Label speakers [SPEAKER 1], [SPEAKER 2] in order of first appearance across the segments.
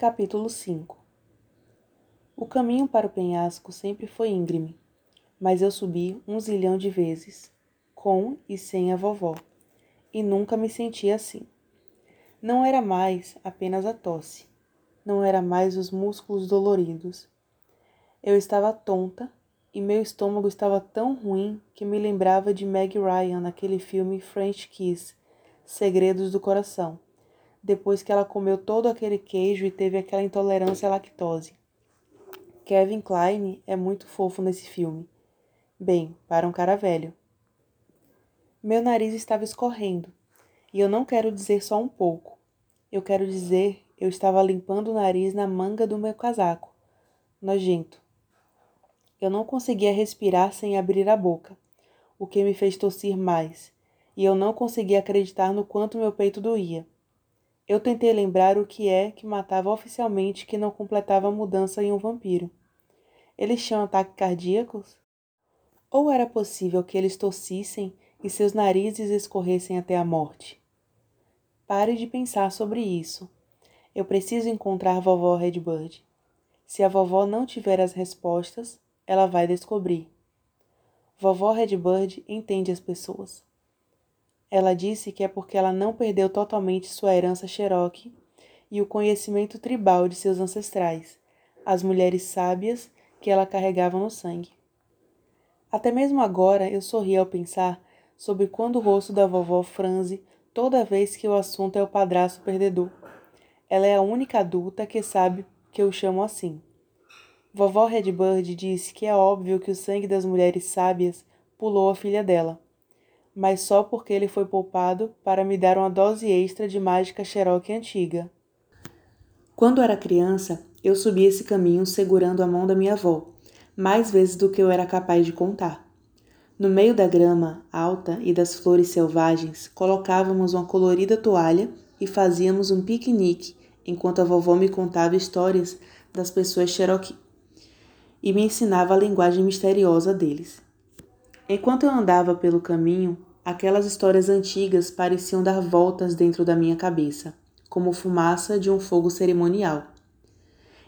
[SPEAKER 1] Capítulo 5 O caminho para o penhasco sempre foi íngreme, mas eu subi um zilhão de vezes, com e sem a vovó, e nunca me senti assim. Não era mais apenas a tosse, não era mais os músculos doloridos. Eu estava tonta e meu estômago estava tão ruim que me lembrava de Meg Ryan naquele filme French Kiss, Segredos do Coração depois que ela comeu todo aquele queijo e teve aquela intolerância à lactose. Kevin Kline é muito fofo nesse filme. Bem, para um cara velho. Meu nariz estava escorrendo, e eu não quero dizer só um pouco. Eu quero dizer, eu estava limpando o nariz na manga do meu casaco. Nojento. Eu não conseguia respirar sem abrir a boca, o que me fez tossir mais, e eu não conseguia acreditar no quanto meu peito doía. Eu tentei lembrar o que é que matava oficialmente que não completava a mudança em um vampiro. Eles tinham ataques cardíacos? Ou era possível que eles tossissem e seus narizes escorressem até a morte? Pare de pensar sobre isso. Eu preciso encontrar vovó Redbird. Se a vovó não tiver as respostas, ela vai descobrir. Vovó Redbird entende as pessoas. Ela disse que é porque ela não perdeu totalmente sua herança Cherokee e o conhecimento tribal de seus ancestrais, as mulheres sábias que ela carregava no sangue. Até mesmo agora eu sorri ao pensar sobre quando o rosto da vovó franze toda vez que o assunto é o padrasto perdedor. Ela é a única adulta que sabe que eu chamo assim. Vovó Redbird disse que é óbvio que o sangue das mulheres sábias pulou a filha dela mas só porque ele foi poupado para me dar uma dose extra de mágica Cherokee antiga. Quando era criança, eu subi esse caminho segurando a mão da minha avó, mais vezes do que eu era capaz de contar. No meio da grama alta e das flores selvagens, colocávamos uma colorida toalha e fazíamos um piquenique enquanto a vovó me contava histórias das pessoas Cherokee e me ensinava a linguagem misteriosa deles. Enquanto eu andava pelo caminho, aquelas histórias antigas pareciam dar voltas dentro da minha cabeça, como fumaça de um fogo cerimonial,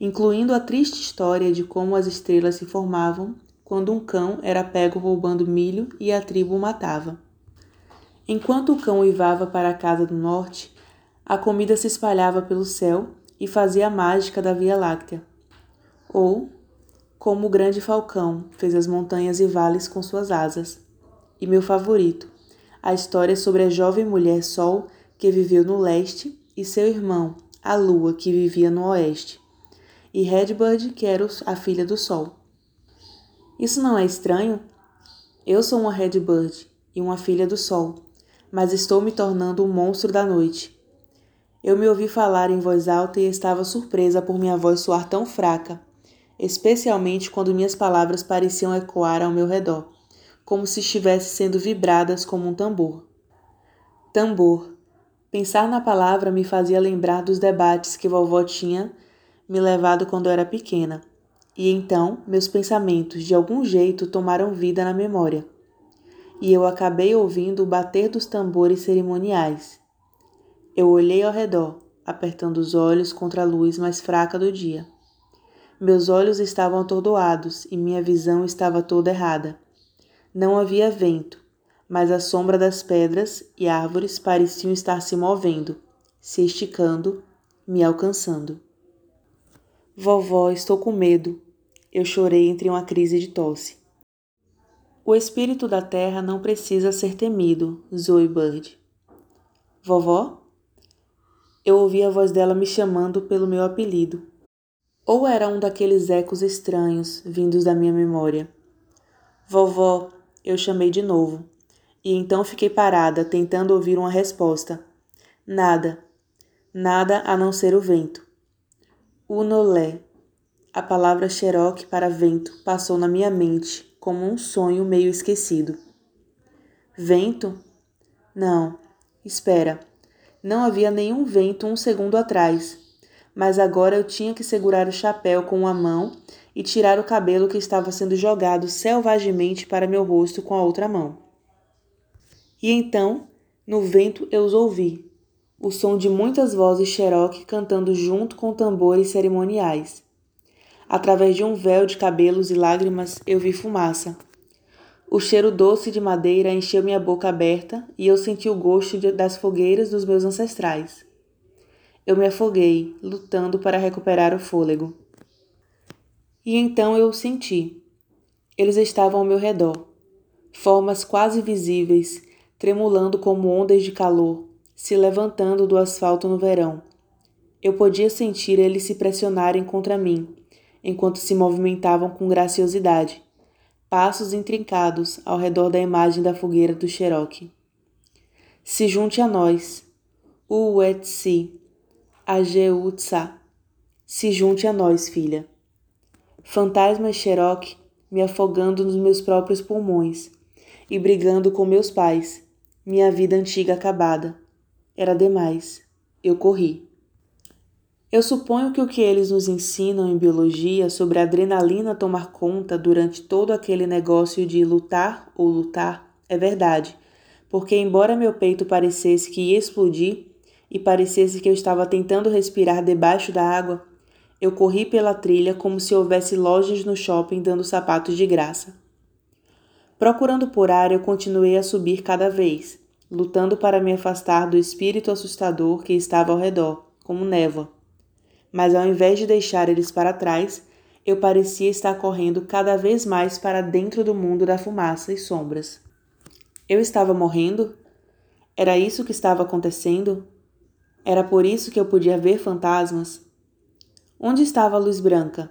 [SPEAKER 1] incluindo a triste história de como as estrelas se formavam quando um cão era pego roubando milho e a tribo o matava. Enquanto o cão uivava para a casa do norte, a comida se espalhava pelo céu e fazia a mágica da Via Láctea. Ou, como o grande falcão fez as montanhas e vales com suas asas. E meu favorito, a história sobre a jovem mulher Sol que viveu no leste e seu irmão, a Lua, que vivia no oeste, e Redbird, que era a filha do Sol. Isso não é estranho? Eu sou uma Redbird e uma filha do Sol, mas estou me tornando um monstro da noite. Eu me ouvi falar em voz alta e estava surpresa por minha voz soar tão fraca especialmente quando minhas palavras pareciam ecoar ao meu redor, como se estivessem sendo vibradas como um tambor. Tambor. Pensar na palavra me fazia lembrar dos debates que vovó tinha me levado quando eu era pequena, e então meus pensamentos de algum jeito tomaram vida na memória. E eu acabei ouvindo o bater dos tambores cerimoniais. Eu olhei ao redor, apertando os olhos contra a luz mais fraca do dia. Meus olhos estavam atordoados e minha visão estava toda errada. Não havia vento, mas a sombra das pedras e árvores pareciam estar se movendo, se esticando, me alcançando. Vovó, estou com medo. Eu chorei entre uma crise de tosse. O espírito da terra não precisa ser temido, Zoe Bird. Vovó? Eu ouvi a voz dela me chamando pelo meu apelido. Ou era um daqueles ecos estranhos vindos da minha memória? Vovó, eu chamei de novo. E então fiquei parada, tentando ouvir uma resposta. Nada. Nada a não ser o vento. Unolé. A palavra Cherokee para vento passou na minha mente como um sonho meio esquecido. Vento? Não. Espera. Não havia nenhum vento um segundo atrás mas agora eu tinha que segurar o chapéu com uma mão e tirar o cabelo que estava sendo jogado selvagemente para meu rosto com a outra mão. E então, no vento, eu os ouvi. o som de muitas vozes Cherokee cantando junto com tambores cerimoniais. Através de um véu de cabelos e lágrimas, eu vi fumaça. O cheiro doce de madeira encheu minha boca aberta e eu senti o gosto de, das fogueiras dos meus ancestrais. Eu me afoguei, lutando para recuperar o fôlego. E então eu senti. Eles estavam ao meu redor, formas quase visíveis, tremulando como ondas de calor, se levantando do asfalto no verão. Eu podia sentir eles se pressionarem contra mim, enquanto se movimentavam com graciosidade, passos intrincados ao redor da imagem da fogueira do Cherokee. Se junte a nós, Uetsi, Ajeutsa. Se junte a nós, filha. Fantasma Cherokee me afogando nos meus próprios pulmões e brigando com meus pais, minha vida antiga acabada era demais. Eu corri. Eu suponho que o que eles nos ensinam em biologia sobre a adrenalina tomar conta durante todo aquele negócio de lutar ou lutar é verdade, porque, embora meu peito parecesse que ia explodir e parecesse que eu estava tentando respirar debaixo da água, eu corri pela trilha como se houvesse lojas no shopping dando sapatos de graça. Procurando por ar, eu continuei a subir cada vez lutando para me afastar do espírito assustador que estava ao redor, como névoa. Mas ao invés de deixar eles para trás, eu parecia estar correndo cada vez mais para dentro do mundo da fumaça e sombras. Eu estava morrendo? Era isso que estava acontecendo? Era por isso que eu podia ver fantasmas? Onde estava a luz branca?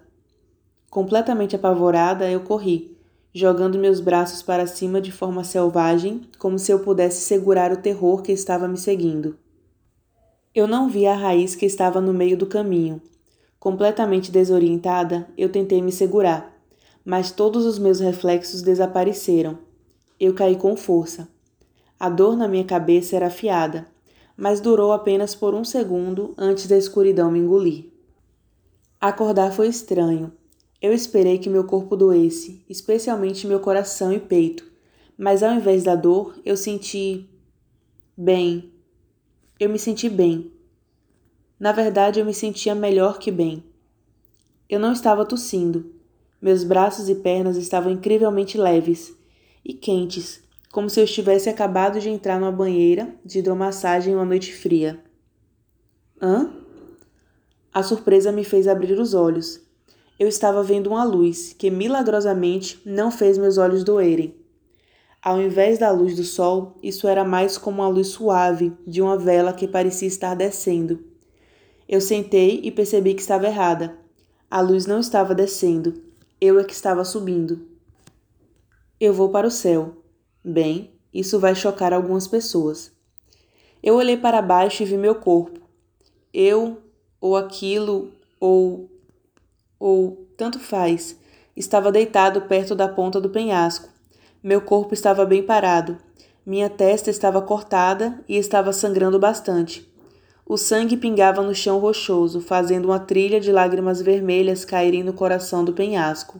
[SPEAKER 1] Completamente apavorada, eu corri, jogando meus braços para cima de forma selvagem, como se eu pudesse segurar o terror que estava me seguindo. Eu não vi a raiz que estava no meio do caminho. Completamente desorientada, eu tentei me segurar, mas todos os meus reflexos desapareceram. Eu caí com força. A dor na minha cabeça era afiada, mas durou apenas por um segundo antes da escuridão me engolir. Acordar foi estranho. Eu esperei que meu corpo doesse, especialmente meu coração e peito, mas ao invés da dor, eu senti. bem. Eu me senti bem. Na verdade, eu me sentia melhor que bem. Eu não estava tossindo. Meus braços e pernas estavam incrivelmente leves e quentes, como se eu estivesse acabado de entrar numa banheira de hidromassagem uma noite fria. Hã? A surpresa me fez abrir os olhos eu estava vendo uma luz que milagrosamente não fez meus olhos doerem. Ao invés da luz do sol, isso era mais como a luz suave de uma vela que parecia estar descendo. Eu sentei e percebi que estava errada. A luz não estava descendo, eu é que estava subindo. Eu vou para o céu. Bem, isso vai chocar algumas pessoas. Eu olhei para baixo e vi meu corpo. Eu, ou aquilo, ou ou tanto faz. Estava deitado perto da ponta do penhasco. Meu corpo estava bem parado. Minha testa estava cortada e estava sangrando bastante. O sangue pingava no chão rochoso, fazendo uma trilha de lágrimas vermelhas caírem no coração do penhasco.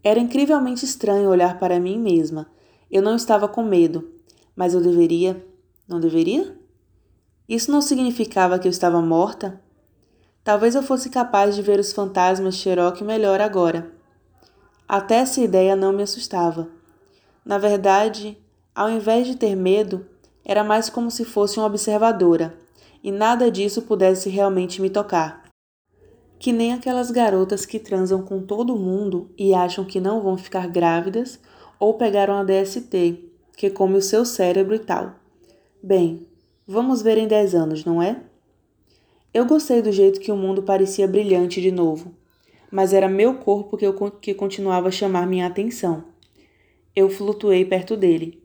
[SPEAKER 1] Era incrivelmente estranho olhar para mim mesma. Eu não estava com medo, mas eu deveria. Não deveria? Isso não significava que eu estava morta? Talvez eu fosse capaz de ver os fantasmas Cherokee melhor agora. Até essa ideia não me assustava. Na verdade, ao invés de ter medo, era mais como se fosse uma observadora, e nada disso pudesse realmente me tocar. Que nem aquelas garotas que transam com todo mundo e acham que não vão ficar grávidas ou pegaram a DST, que come o seu cérebro e tal. Bem, vamos ver em 10 anos, não é? Eu gostei do jeito que o mundo parecia brilhante de novo, mas era meu corpo que, eu, que continuava a chamar minha atenção. Eu flutuei perto dele.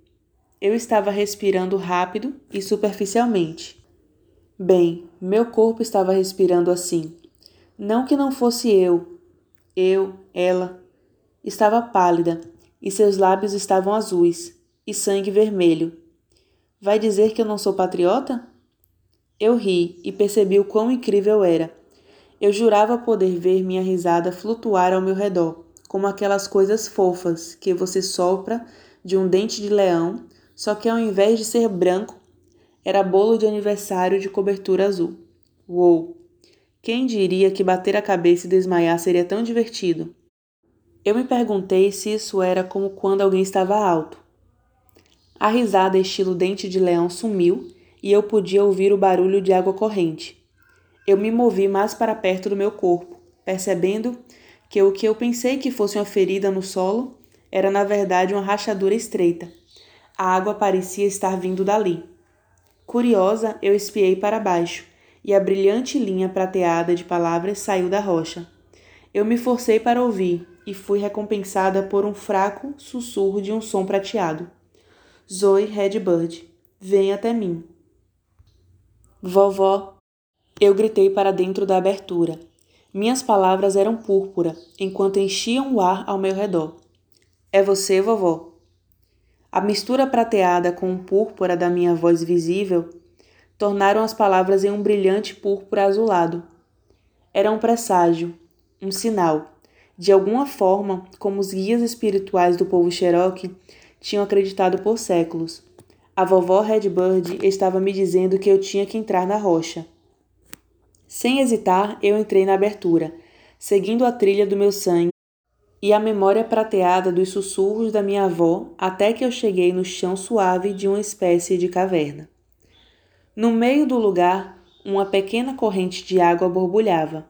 [SPEAKER 1] Eu estava respirando rápido e superficialmente. Bem, meu corpo estava respirando assim. Não que não fosse eu. Eu, ela. Estava pálida e seus lábios estavam azuis e sangue vermelho. Vai dizer que eu não sou patriota? Eu ri e percebi o quão incrível era. Eu jurava poder ver minha risada flutuar ao meu redor, como aquelas coisas fofas que você sopra de um dente de leão, só que ao invés de ser branco, Era bolo de aniversário de cobertura azul. Uou! Quem diria que bater a cabeça e desmaiar seria tão divertido? Eu me perguntei se isso era como quando alguém estava alto. A risada estilo dente de leão sumiu e eu podia ouvir o barulho de água corrente. Eu me movi mais para perto do meu corpo, percebendo que o que eu pensei que fosse uma ferida no solo era na verdade uma rachadura estreita. A água parecia estar vindo dali. Curiosa, eu espiei para baixo e a brilhante linha prateada de palavras saiu da rocha. Eu me forcei para ouvir e fui recompensada por um fraco sussurro de um som prateado. Zoe Redbird, vem até mim. Vovó, eu gritei para dentro da abertura. Minhas palavras eram púrpura, enquanto enchiam o ar ao meu redor. É você, vovó? A mistura prateada com o púrpura da minha voz visível tornaram as palavras em um brilhante púrpura azulado. Era um presságio, um sinal. De alguma forma, como os guias espirituais do povo Cherokee tinham acreditado por séculos. A vovó Redbird estava me dizendo que eu tinha que entrar na rocha. Sem hesitar, eu entrei na abertura, seguindo a trilha do meu sangue e a memória prateada dos sussurros da minha avó até que eu cheguei no chão suave de uma espécie de caverna. No meio do lugar, uma pequena corrente de água borbulhava,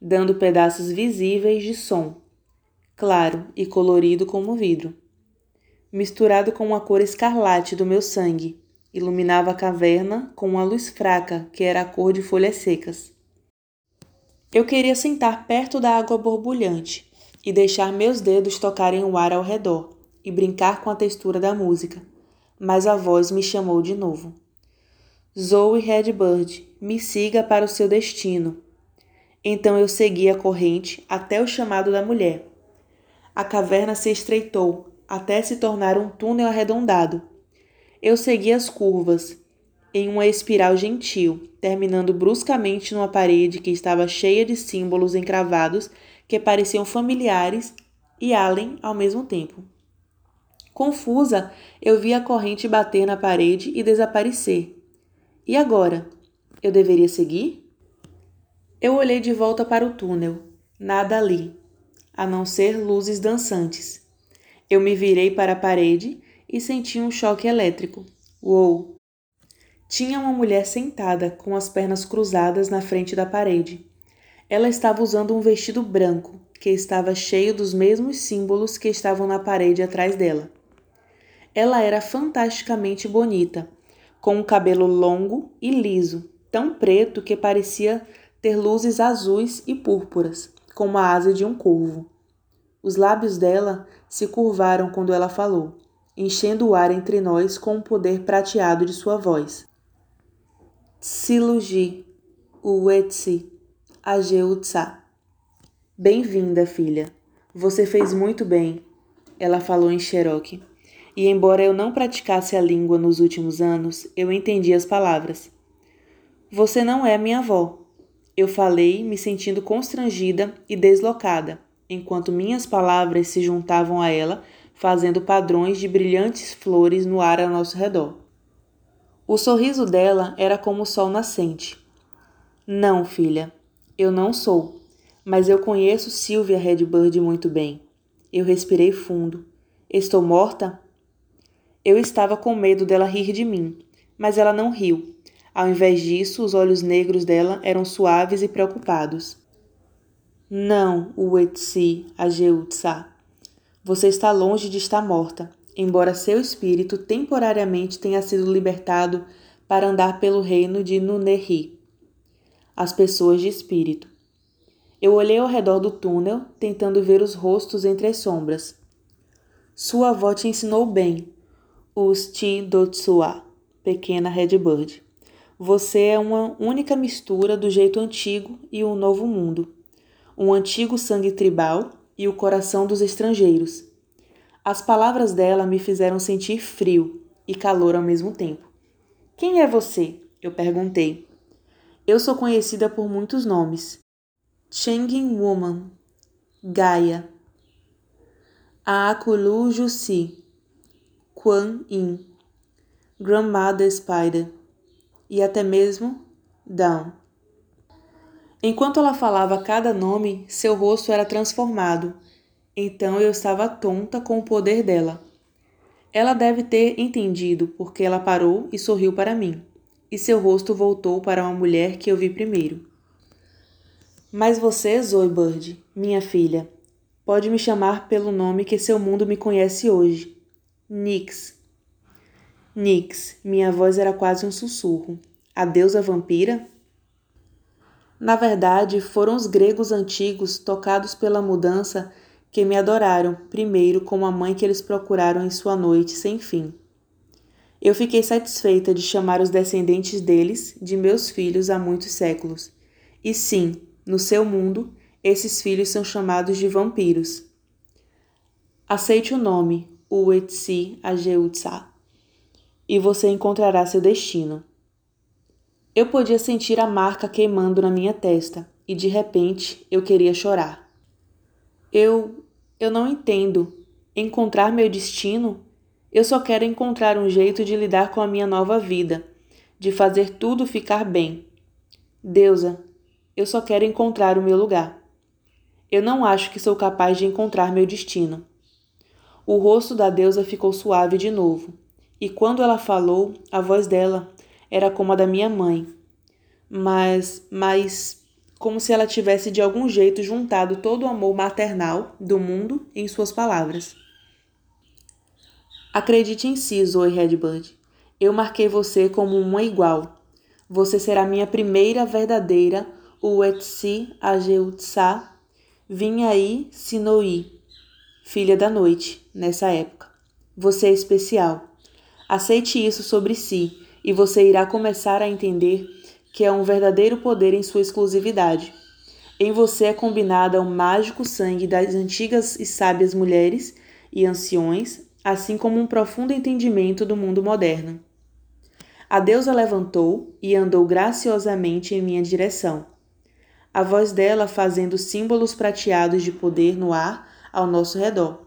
[SPEAKER 1] dando pedaços visíveis de som, claro e colorido como vidro. Misturado com uma cor escarlate do meu sangue, iluminava a caverna com uma luz fraca que era a cor de folhas secas. Eu queria sentar perto da água borbulhante e deixar meus dedos tocarem o ar ao redor e brincar com a textura da música, mas a voz me chamou de novo. Zoe Redbird, me siga para o seu destino. Então eu segui a corrente até o chamado da mulher. A caverna se estreitou até se tornar um túnel arredondado. Eu segui as curvas, em uma espiral gentil, terminando bruscamente numa parede que estava cheia de símbolos encravados que pareciam familiares e além ao mesmo tempo. Confusa, eu vi a corrente bater na parede e desaparecer. E agora? Eu deveria seguir? Eu olhei de volta para o túnel. Nada ali, a não ser luzes dançantes. Eu me virei para a parede e senti um choque elétrico. Uou! Tinha uma mulher sentada com as pernas cruzadas na frente da parede. Ela estava usando um vestido branco, que estava cheio dos mesmos símbolos que estavam na parede atrás dela. Ela era fantasticamente bonita, com um cabelo longo e liso, tão preto que parecia ter luzes azuis e púrpuras, como a asa de um corvo. Os lábios dela se curvaram quando ela falou, enchendo o ar entre nós com o poder prateado de sua voz. Tsiluji, Uetsi, Ajeutsa. Bem-vinda, filha. Você fez muito bem, ela falou em Cherokee e embora eu não praticasse a língua nos últimos anos, eu entendi as palavras. Você não é minha avó. Eu falei, me sentindo constrangida e deslocada, enquanto minhas palavras se juntavam a ela, fazendo padrões de brilhantes flores no ar ao nosso redor. O sorriso dela era como o sol nascente. Não, filha, eu não sou, mas eu conheço Sylvia Redbird muito bem. Eu respirei fundo. Estou morta? Eu estava com medo dela rir de mim, mas ela não riu. Ao invés disso, os olhos negros dela eram suaves e preocupados. Não, Uetsi Ajeutsa. Você está longe de estar morta, embora seu espírito temporariamente tenha sido libertado para andar pelo reino de Nunehi. As pessoas de espírito. Eu olhei ao redor do túnel, tentando ver os rostos entre as sombras. Sua avó te ensinou bem, Usti Dotsua, pequena Redbird. Você é uma única mistura do jeito antigo e o novo mundo. Um antigo sangue tribal e o coração dos estrangeiros. As palavras dela me fizeram sentir frio e calor ao mesmo tempo. Quem é você? Eu perguntei. Eu sou conhecida por muitos nomes. Changing Woman, Gaia, Aakulu Jussi, Quan Yin, Grandmother Spider, e até mesmo Down. Enquanto ela falava cada nome, seu rosto era transformado. Então eu estava tonta com o poder dela. Ela deve ter entendido porque ela parou e sorriu para mim, e seu rosto voltou para uma mulher que eu vi primeiro. Mas você, Zoe Bird, minha filha, pode me chamar pelo nome que seu mundo me conhece hoje. Nix. Nix, minha voz era quase um sussurro. A deusa vampira? Na verdade, foram os gregos antigos, tocados pela mudança, que me adoraram, primeiro como a mãe que eles procuraram em sua noite sem fim. Eu fiquei satisfeita de chamar os descendentes deles de meus filhos há muitos séculos. E sim, no seu mundo, esses filhos são chamados de vampiros. Aceite o nome, Uetsi Ajeutsa, e você encontrará seu destino. Eu podia sentir a marca queimando na minha testa e de repente eu queria chorar. Eu eu não entendo. Encontrar meu destino? Eu só quero encontrar um jeito de lidar com a minha nova vida, de fazer tudo ficar bem. Deusa, eu só quero encontrar o meu lugar. Eu não acho que sou capaz de encontrar meu destino. O rosto da deusa ficou suave de novo, e quando ela falou, a voz dela era como a da minha mãe. Mas, mas como se ela tivesse de algum jeito juntado todo o amor maternal do mundo em suas palavras. Acredite em si, Zoe Redbird. Eu marquei você como uma igual. Você será minha primeira verdadeira Uetsi Ajeutsa Vinhaí Sinoi, filha da noite, nessa época. Você é especial. Aceite isso sobre si e você irá começar a entender que é um verdadeiro poder em sua exclusividade. Em você é combinada o mágico sangue das antigas e sábias mulheres e anciões, assim como um profundo entendimento do mundo moderno. A deusa levantou e andou graciosamente em minha direção. A voz dela fazendo símbolos prateados de poder no ar ao nosso redor.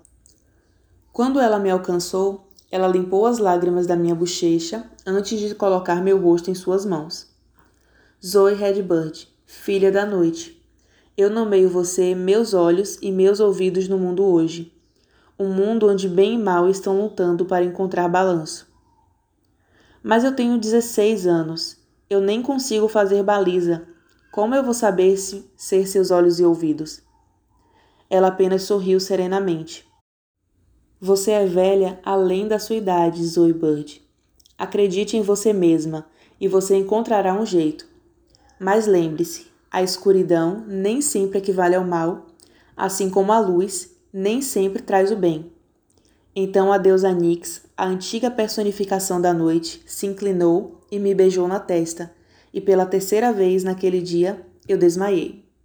[SPEAKER 1] Quando ela me alcançou, ela limpou as lágrimas da minha bochecha antes de colocar meu rosto em suas mãos. Zoe Redbird, filha da noite. Eu nomeio você meus olhos e meus ouvidos no mundo hoje. Um mundo onde bem e mal estão lutando para encontrar balanço. Mas eu tenho 16 anos. Eu nem consigo fazer baliza. Como eu vou saber se ser seus olhos e ouvidos? Ela apenas sorriu serenamente. Você é velha além da sua idade, Zoe Bird. Acredite em você mesma e você encontrará um jeito. Mas lembre-se, a escuridão nem sempre equivale ao mal, assim como a luz nem sempre traz o bem. Então a deusa Nix, a antiga personificação da noite, se inclinou e me beijou na testa, e pela terceira vez naquele dia eu desmaiei.